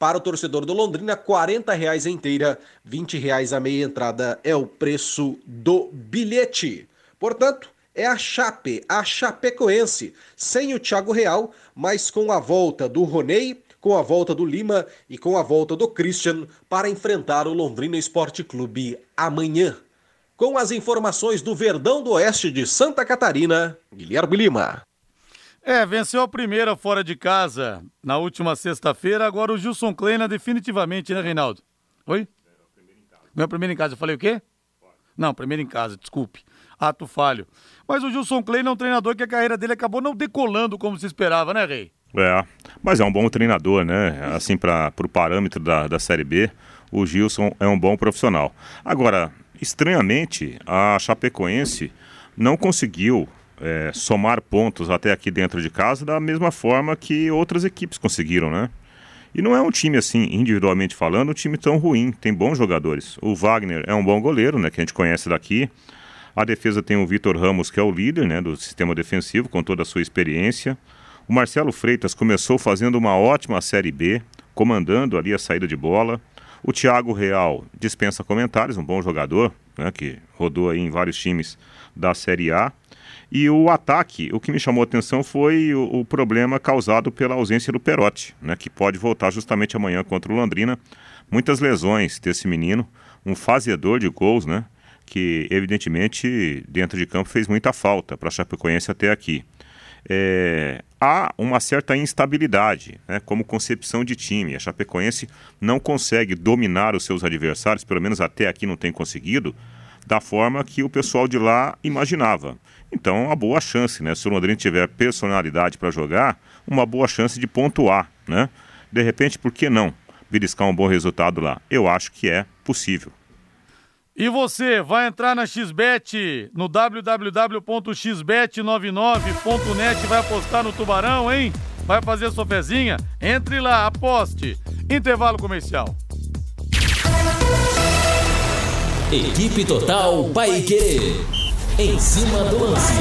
para o torcedor do Londrina, R$ reais inteira, R$ reais a meia entrada é o preço do bilhete. Portanto, é a Chape, a Chapecoense, sem o Thiago Real, mas com a volta do Roney, com a volta do Lima e com a volta do Christian para enfrentar o Londrina Esporte Clube amanhã. Com as informações do Verdão do Oeste de Santa Catarina, Guilherme Lima. É, venceu a primeira fora de casa na última sexta-feira. Agora o Gilson Kleina definitivamente, né, Reinaldo? Oi? Não é primeiro em casa. Eu falei o quê? Não, primeiro em casa, desculpe. Ato falho. Mas o Gilson Kleina é um treinador que a carreira dele acabou não decolando como se esperava, né, Rei? É, mas é um bom treinador, né? Assim, para o parâmetro da, da Série B, o Gilson é um bom profissional. Agora, estranhamente, a Chapecoense não conseguiu é, somar pontos até aqui dentro de casa da mesma forma que outras equipes conseguiram, né? E não é um time assim, individualmente falando, um time tão ruim. Tem bons jogadores. O Wagner é um bom goleiro, né? Que a gente conhece daqui. A defesa tem o Vitor Ramos, que é o líder né, do sistema defensivo, com toda a sua experiência. O Marcelo Freitas começou fazendo uma ótima Série B, comandando ali a saída de bola. O Thiago Real dispensa comentários, um bom jogador, né, que rodou aí em vários times da Série A. E o ataque, o que me chamou a atenção foi o, o problema causado pela ausência do Perotti, né, que pode voltar justamente amanhã contra o Londrina. Muitas lesões desse menino, um fazedor de gols, né, que evidentemente dentro de campo fez muita falta para a Chapecoense até aqui. É, há uma certa instabilidade, né, como concepção de time. A Chapecoense não consegue dominar os seus adversários, pelo menos até aqui não tem conseguido, da forma que o pessoal de lá imaginava. Então, uma boa chance, né? Se o Londrina tiver personalidade para jogar, uma boa chance de pontuar, né? De repente, por que não beliscar um bom resultado lá? Eu acho que é possível. E você vai entrar na XBET no www.xbet99.net vai apostar no Tubarão, hein? Vai fazer sua fezinha? Entre lá, aposte. Intervalo comercial. Equipe Total Paique. Em cima do lance.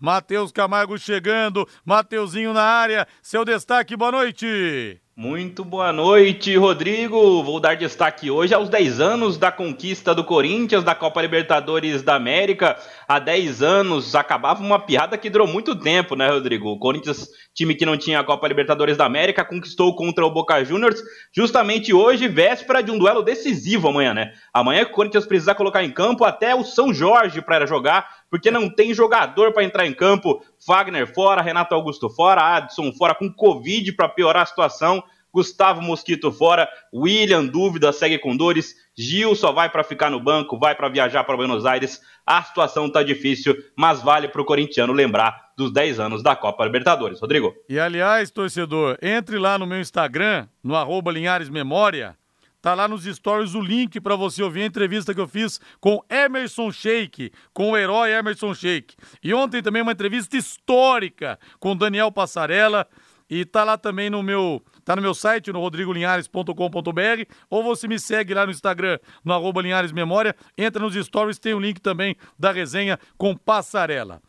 Matheus Camargo chegando, Mateuzinho na área, seu destaque, boa noite. Muito boa noite, Rodrigo. Vou dar destaque hoje aos 10 anos da conquista do Corinthians da Copa Libertadores da América. Há 10 anos acabava uma piada que durou muito tempo, né, Rodrigo? O Corinthians, time que não tinha a Copa Libertadores da América, conquistou contra o Boca Juniors justamente hoje, véspera de um duelo decisivo amanhã, né? Amanhã o Corinthians precisa colocar em campo até o São Jorge para jogar, porque não tem jogador para entrar em campo. Wagner fora, Renato Augusto fora, Adson fora com Covid para piorar a situação. Gustavo Mosquito fora, William dúvida, segue com dores, Gil só vai para ficar no banco, vai para viajar para Buenos Aires. A situação tá difícil, mas vale para o corintiano lembrar dos 10 anos da Copa Libertadores. Rodrigo. E aliás, torcedor, entre lá no meu Instagram, no arroba Linhares Memória, Tá lá nos stories o link para você ouvir a entrevista que eu fiz com Emerson Sheik, com o herói Emerson Sheik. E ontem também uma entrevista histórica com Daniel Passarella. E tá lá também no meu, tá no meu site, no rodrigolinhares.com.br, ou você me segue lá no Instagram, no arroba Linhares Memória, entra nos stories, tem o um link também da resenha com Passarela.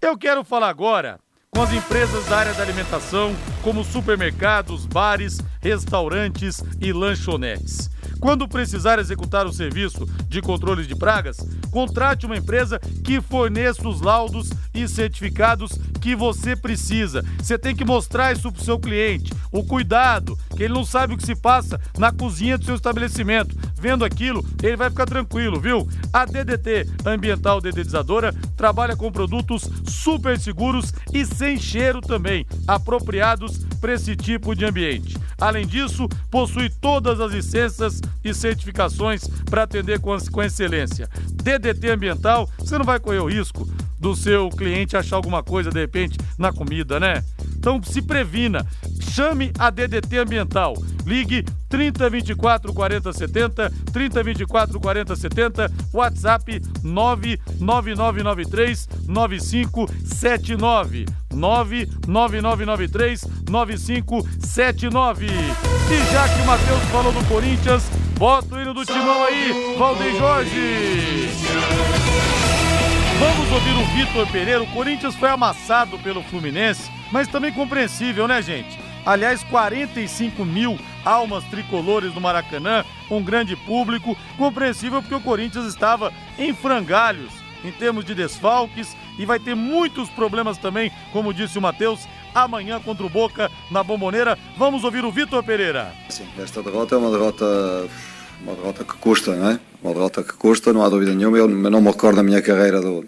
Eu quero falar agora com as empresas da área da alimentação, como supermercados, bares, restaurantes e lanchonetes. Quando precisar executar o serviço de controle de pragas, contrate uma empresa que forneça os laudos e certificados que você precisa. Você tem que mostrar isso para o seu cliente, o cuidado, que ele não sabe o que se passa na cozinha do seu estabelecimento. Vendo aquilo, ele vai ficar tranquilo, viu? A DDT Ambiental Dedetizadora trabalha com produtos super seguros e sem cheiro também, apropriados para esse tipo de ambiente. Além disso, possui todas as licenças e certificações para atender com, com excelência. DDT Ambiental, você não vai correr o risco do seu cliente achar alguma coisa de repente na comida, né? Então se previna. Chame a DDT Ambiental. Ligue 3024 40 70, 3024 40 70, WhatsApp 99993 9579. 99993 9579. E já que o Matheus falou do Corinthians, bota o hino do timão aí, Valdeir Jorge. Vamos ouvir o Vitor Pereira. O Corinthians foi amassado pelo Fluminense, mas também compreensível, né, gente? Aliás, 45 mil almas tricolores no Maracanã, um grande público, compreensível porque o Corinthians estava em frangalhos em termos de desfalques e vai ter muitos problemas também, como disse o Matheus, amanhã contra o Boca na Bomboneira. Vamos ouvir o Vitor Pereira. Sim, esta derrota é uma derrota uma derrota que custa, não é? Uma derrota que custa, não há dúvida nenhuma. Eu não me recordo na minha carreira de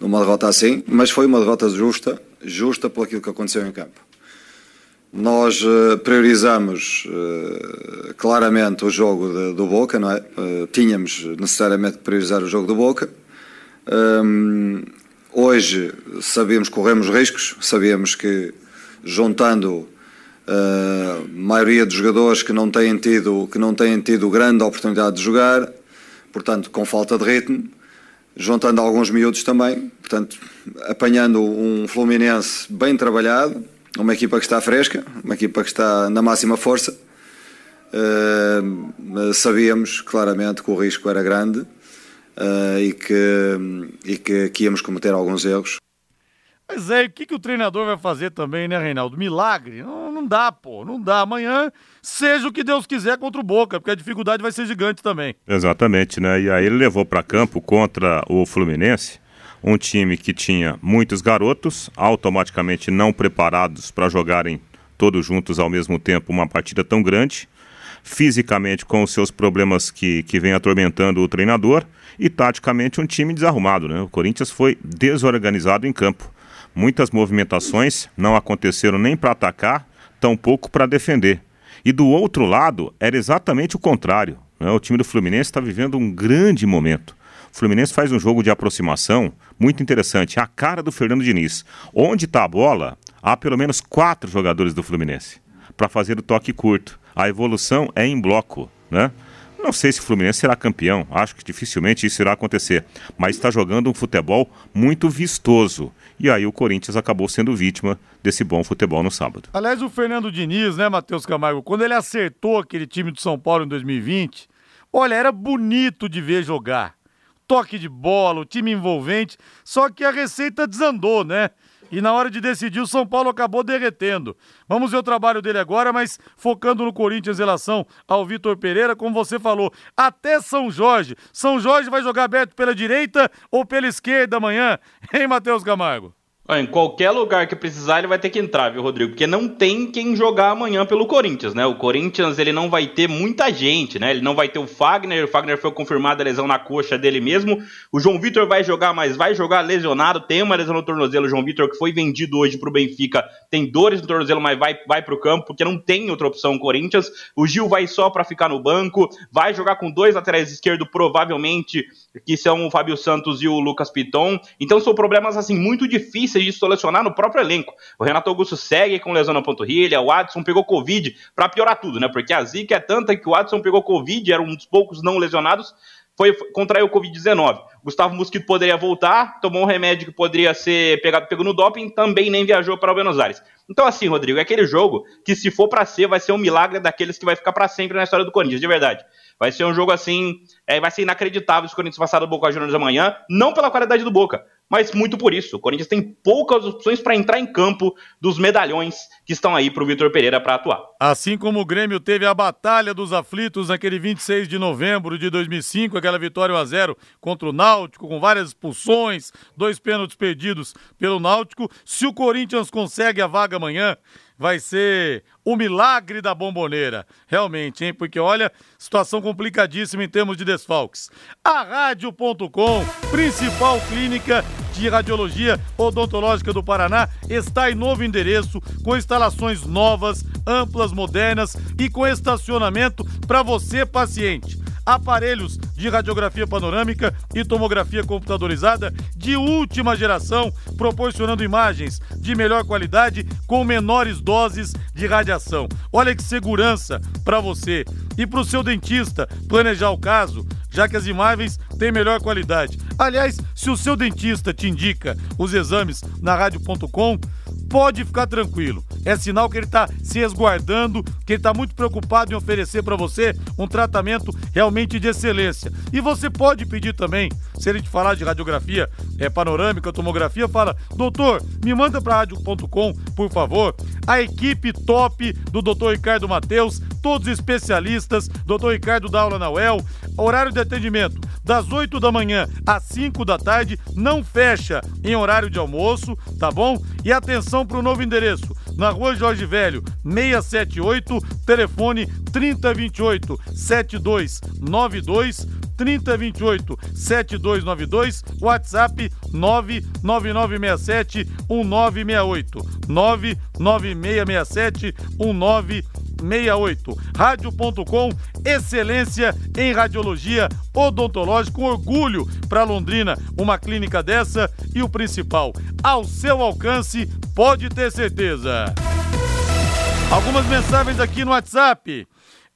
uma derrota assim, mas foi uma derrota justa, justa por aquilo que aconteceu em campo. Nós uh, priorizamos uh, claramente o jogo de, do Boca, não é? Uh, tínhamos necessariamente que priorizar o jogo do Boca. Um, hoje sabíamos que corremos riscos, sabíamos que juntando a maioria dos jogadores que não têm tido que não têm tido grande oportunidade de jogar, portanto com falta de ritmo, juntando alguns miúdos também, portanto apanhando um Fluminense bem trabalhado uma equipa que está fresca, uma equipa que está na máxima força. Uh, sabíamos claramente que o risco era grande uh, e, que, e que, que, íamos cometer alguns erros. Mas é, o que, que o treinador vai fazer também, né, Reinaldo? Milagre? Não, não dá, pô, não dá. Amanhã, seja o que Deus quiser contra o Boca, porque a dificuldade vai ser gigante também. Exatamente, né? E aí ele levou para campo contra o Fluminense um time que tinha muitos garotos, automaticamente não preparados para jogarem todos juntos ao mesmo tempo uma partida tão grande, fisicamente com os seus problemas que, que vem atormentando o treinador, e taticamente um time desarrumado. Né? O Corinthians foi desorganizado em campo. Muitas movimentações não aconteceram nem para atacar, tampouco para defender. E do outro lado, era exatamente o contrário. Né? O time do Fluminense está vivendo um grande momento. O Fluminense faz um jogo de aproximação muito interessante, a cara do Fernando Diniz. Onde está a bola, há pelo menos quatro jogadores do Fluminense para fazer o toque curto. A evolução é em bloco, né? Não sei se o Fluminense será campeão, acho que dificilmente isso irá acontecer, mas está jogando um futebol muito vistoso. E aí o Corinthians acabou sendo vítima desse bom futebol no sábado. Aliás, o Fernando Diniz, né, Matheus Camargo, quando ele acertou aquele time do São Paulo em 2020, olha, era bonito de ver jogar toque de bola, o time envolvente, só que a receita desandou, né? E na hora de decidir, o São Paulo acabou derretendo. Vamos ver o trabalho dele agora, mas focando no Corinthians em relação ao Vitor Pereira, como você falou, até São Jorge. São Jorge vai jogar aberto pela direita ou pela esquerda amanhã, hein, Matheus Camargo? Em qualquer lugar que precisar, ele vai ter que entrar, viu, Rodrigo? Porque não tem quem jogar amanhã pelo Corinthians, né? O Corinthians, ele não vai ter muita gente, né? Ele não vai ter o Fagner, o Fagner foi confirmado a lesão na coxa dele mesmo. O João Vitor vai jogar, mas vai jogar lesionado, tem uma lesão no tornozelo. O João Vitor, que foi vendido hoje pro Benfica, tem dores no tornozelo, mas vai, vai pro campo, porque não tem outra opção o Corinthians. O Gil vai só para ficar no banco, vai jogar com dois laterais esquerdo, provavelmente, que são o Fábio Santos e o Lucas Piton. Então são problemas, assim, muito difíceis de selecionar no próprio elenco. O Renato Augusto segue com lesão na panturrilha, o Adson pegou Covid, para piorar tudo, né? Porque a zica é tanta que o Adson pegou Covid, era um dos poucos não lesionados, foi contraiu o Covid-19. Gustavo Mosquito poderia voltar, tomou um remédio que poderia ser pegado pego no doping, também nem viajou para Buenos Aires. Então assim, Rodrigo, é aquele jogo que se for para ser, vai ser um milagre daqueles que vai ficar para sempre na história do Corinthians, de verdade. Vai ser um jogo assim, é, vai ser inacreditável se o Corinthians passar do Boca Juniors amanhã, não pela qualidade do Boca, mas muito por isso. O Corinthians tem poucas opções para entrar em campo dos medalhões que estão aí para o Vitor Pereira para atuar. Assim como o Grêmio teve a batalha dos aflitos naquele 26 de novembro de 2005, aquela vitória 1 a 0 contra o Náutico, com várias expulsões, dois pênaltis perdidos pelo Náutico. Se o Corinthians consegue a vaga amanhã, vai ser o milagre da bomboneira. Realmente, hein? Porque olha, situação complicadíssima em termos de desfalques. A Rádio.com, principal clínica de radiologia odontológica do Paraná, está em novo endereço, com instalações novas, amplas, modernas e com estacionamento para você, paciente aparelhos de radiografia panorâmica e tomografia computadorizada de última geração, proporcionando imagens de melhor qualidade com menores doses de radiação. Olha que segurança para você e para o seu dentista planejar o caso, já que as imagens têm melhor qualidade. Aliás, se o seu dentista te indica os exames na rádio.com, pode ficar tranquilo. É sinal que ele está se resguardando, que ele está muito preocupado em oferecer para você um tratamento realmente de excelência. E você pode pedir também, se ele te falar de radiografia é, panorâmica, tomografia, fala, doutor, me manda para rádio.com, por favor. A equipe top do doutor Ricardo Mateus, todos especialistas, doutor Ricardo da aula na UEL, horário de atendimento das 8 da manhã às 5 da tarde, não fecha em horário de almoço, tá bom? E atenção para o novo endereço na rua Jorge Velho, 678, telefone 3028 7292 3028 7292, WhatsApp 99967 1968 99667 1968. Rádio.com, excelência em radiologia odontológica, com orgulho para Londrina, uma clínica dessa e o principal, ao seu alcance, pode ter certeza. Algumas mensagens aqui no WhatsApp.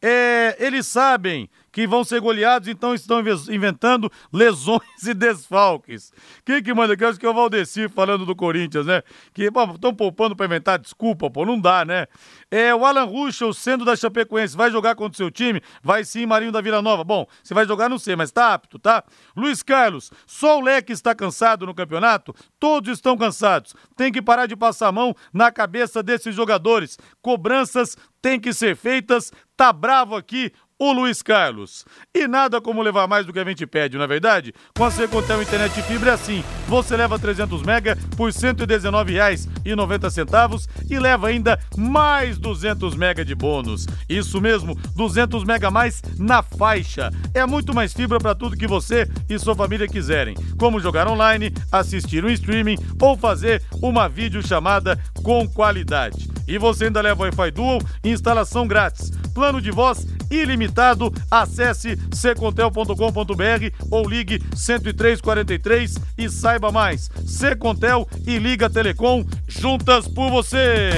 É, eles sabem que vão ser goleados, então estão inventando lesões e desfalques. Quem que manda aqui? Acho que é o Valdeci falando do Corinthians, né? Que estão poupando para inventar desculpa, pô, não dá, né? É, o Alan Ruschel, sendo da Chapecoense, vai jogar contra o seu time? Vai sim, Marinho da Vila Nova. Bom, você vai jogar, não sei, mas tá apto, tá? Luiz Carlos, só o Leque está cansado no campeonato? Todos estão cansados. Tem que parar de passar a mão na cabeça desses jogadores. Cobranças têm que ser feitas. Tá bravo aqui o Luiz Carlos. E nada como levar mais do que a gente pede, não é verdade? Com a Secontel Internet Fibra é assim. Você leva 300 mega por R$ 119,90 e leva ainda mais 200 mega de bônus. Isso mesmo, 200 mega a mais na faixa. É muito mais fibra para tudo que você e sua família quiserem, como jogar online, assistir um streaming ou fazer uma videochamada com qualidade. E você ainda leva Wi-Fi Dual, instalação grátis, plano de voz ilimitado limitado. Acesse secontel.com.br ou ligue 10343 e saiba mais. Secontel e Liga Telecom juntas por você.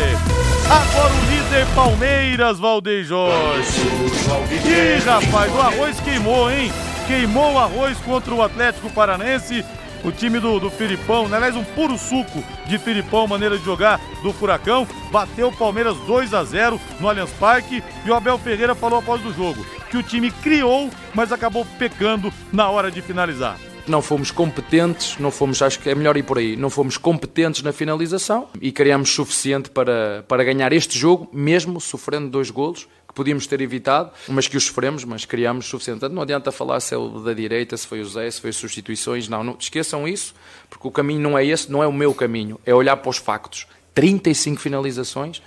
Agora o líder Palmeiras, Valdeir Jorge. Ih, rapaz, o arroz queimou, hein? Queimou o arroz contra o Atlético Paranense o time do, do Filipão, né? aliás, um puro suco de Filipão, maneira de jogar do Furacão, bateu o Palmeiras 2 a 0 no Allianz Parque. E o Abel Ferreira falou após o jogo que o time criou, mas acabou pecando na hora de finalizar. Não fomos competentes, não fomos, acho que é melhor ir por aí, não fomos competentes na finalização e criamos suficiente para, para ganhar este jogo, mesmo sofrendo dois golos, podíamos ter evitado, mas que os sofremos, mas criamos suficiente. Não adianta falar se é o da direita, se foi o Zé, se foi as substituições, não, não esqueçam isso, porque o caminho não é esse, não é o meu caminho, é olhar para os factos. 35 finalizações,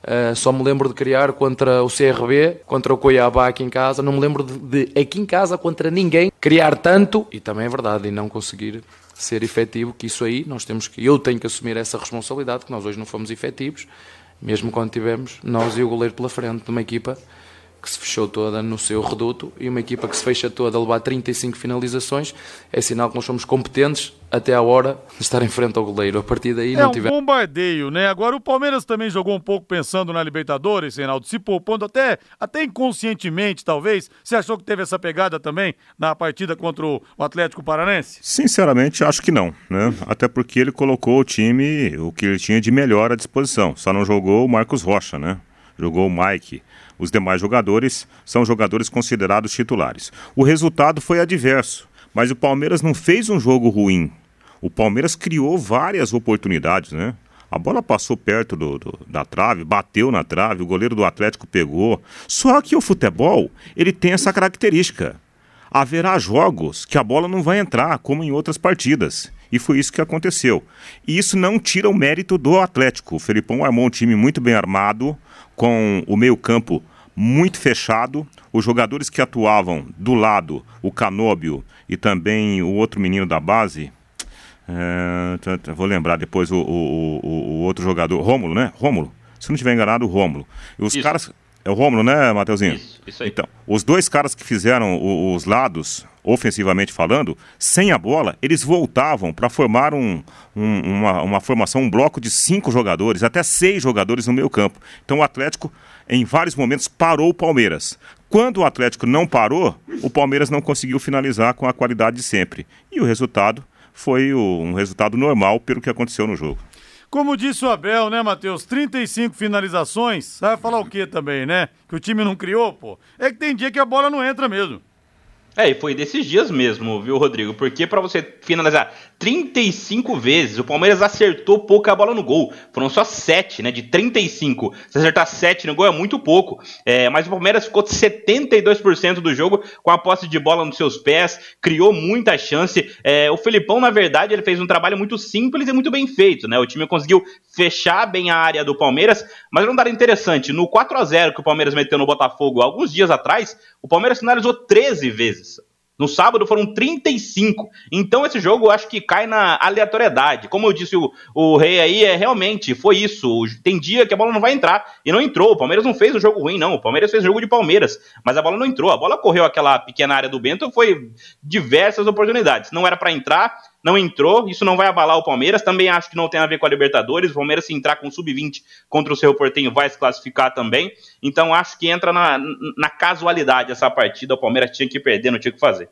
Uh, só me lembro de criar contra o CRB, contra o Cuiabá aqui em casa. Não me lembro de, de, aqui em casa contra ninguém criar tanto e também é verdade e não conseguir ser efetivo. Que isso aí nós temos que eu tenho que assumir essa responsabilidade que nós hoje não fomos efetivos, mesmo quando tivemos nós e o goleiro pela frente de uma equipa que se fechou toda no seu reduto e uma equipa que se fecha toda a levar 35 finalizações é sinal que nós somos competentes até à hora de estar em frente ao goleiro. A partir daí é não um tivemos. bombardeio, né? Agora o Palmeiras também jogou um pouco pensando na Libertadores, Reinaldo, se poupando até, até inconscientemente, talvez. Você achou que teve essa pegada também na partida contra o Atlético Paranense? Sinceramente, acho que não, né? Até porque ele colocou o time, o que ele tinha de melhor à disposição. Só não jogou o Marcos Rocha, né? Jogou o Mike. Os demais jogadores são jogadores considerados titulares. O resultado foi adverso, mas o Palmeiras não fez um jogo ruim. O Palmeiras criou várias oportunidades, né? A bola passou perto do, do, da trave, bateu na trave, o goleiro do Atlético pegou. Só que o futebol, ele tem essa característica. Haverá jogos que a bola não vai entrar, como em outras partidas. E foi isso que aconteceu. E isso não tira o mérito do Atlético. O Felipão armou um time muito bem armado, com o meio-campo muito fechado. Os jogadores que atuavam do lado, o Canóbio e também o outro menino da base. É, vou lembrar depois o, o, o, o, outro jogador, Rômulo, né? Rômulo. Se não estiver enganado, o Rômulo. Os Isso. caras. É o Rômulo, né, Mateuzinho? Isso, isso aí. Então, os dois caras que fizeram os lados, ofensivamente falando, sem a bola, eles voltavam para formar um, um, uma, uma formação, um bloco de cinco jogadores, até seis jogadores no meio campo. Então o Atlético em vários momentos, parou o Palmeiras. Quando o Atlético não parou, o Palmeiras não conseguiu finalizar com a qualidade de sempre. E o resultado foi um resultado normal pelo que aconteceu no jogo. Como disse o Abel, né, Matheus? 35 finalizações. Vai falar o quê também, né? Que o time não criou, pô? É que tem dia que a bola não entra mesmo. É, e foi desses dias mesmo, viu, Rodrigo? Porque para você finalizar 35 vezes, o Palmeiras acertou pouca bola no gol. Foram só 7, né? De 35. Se acertar 7 no gol é muito pouco. É, mas o Palmeiras ficou 72% do jogo com a posse de bola nos seus pés, criou muita chance. É, o Felipão, na verdade, ele fez um trabalho muito simples e muito bem feito, né? O time conseguiu fechar bem a área do Palmeiras, mas é um dado interessante, no 4 a 0 que o Palmeiras meteu no Botafogo alguns dias atrás, o Palmeiras finalizou 13 vezes. No sábado foram 35. Então esse jogo acho que cai na aleatoriedade. Como eu disse o, o Rei aí, é realmente foi isso. Tem dia que a bola não vai entrar e não entrou. O Palmeiras não fez o jogo ruim, não. O Palmeiras fez o jogo de Palmeiras, mas a bola não entrou. A bola correu aquela pequena área do Bento, foi diversas oportunidades. Não era para entrar, não entrou, isso não vai abalar o Palmeiras. Também acho que não tem a ver com a Libertadores. O Palmeiras, se entrar com sub-20 contra o seu Portenho, vai se classificar também. Então acho que entra na, na casualidade essa partida. O Palmeiras tinha que perder, não tinha que fazer.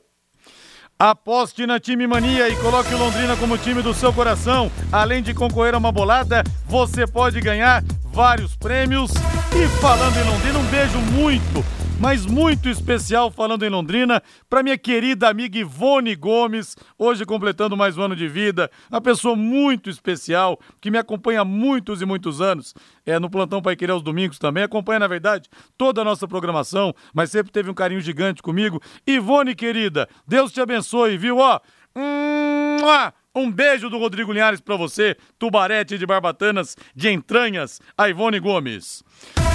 Aposte na Time Mania e coloque o Londrina como time do seu coração. Além de concorrer a uma bolada, você pode ganhar vários prêmios. E falando em Londrina, um beijo muito mas muito especial falando em Londrina, para minha querida amiga Ivone Gomes, hoje completando mais um ano de vida, uma pessoa muito especial, que me acompanha há muitos e muitos anos, é no Plantão Pai Querer aos domingos também, acompanha, na verdade, toda a nossa programação, mas sempre teve um carinho gigante comigo. Ivone, querida, Deus te abençoe, viu? Ó, um beijo do Rodrigo Linhares para você, tubarete de barbatanas, de entranhas, a Ivone Gomes.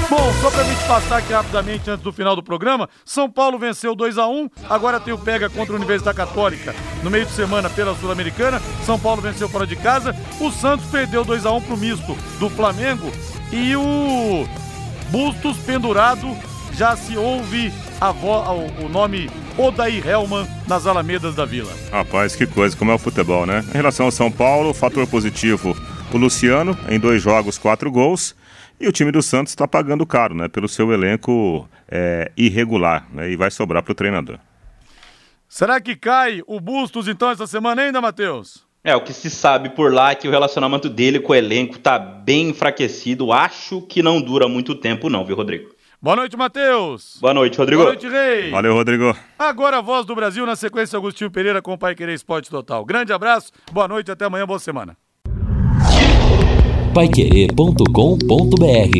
Bom, só pra gente passar aqui rapidamente antes do final do programa, São Paulo venceu 2 a 1 agora tem o pega contra a Universidade Católica no meio de semana pela Sul-Americana. São Paulo venceu fora de casa. O Santos perdeu 2 a 1 pro misto do Flamengo e o Bustos pendurado já se ouve a vo, o nome Odair Helman nas Alamedas da Vila. Rapaz, que coisa, como é o futebol, né? Em relação ao São Paulo, fator positivo, o Luciano, em dois jogos, quatro gols. E o time do Santos está pagando caro, né? Pelo seu elenco é, irregular, né? E vai sobrar para o treinador. Será que cai o Bustos então essa semana ainda, Matheus? É, o que se sabe por lá é que o relacionamento dele com o elenco tá bem enfraquecido. Acho que não dura muito tempo, não, viu, Rodrigo? Boa noite, Matheus. Boa noite, Rodrigo. Boa noite, Rei. Valeu, Rodrigo. Agora a voz do Brasil na sequência Agostinho Pereira com o Pai Querer Esporte Total. Grande abraço, boa noite, até amanhã, boa semana. Paiquerê.com.br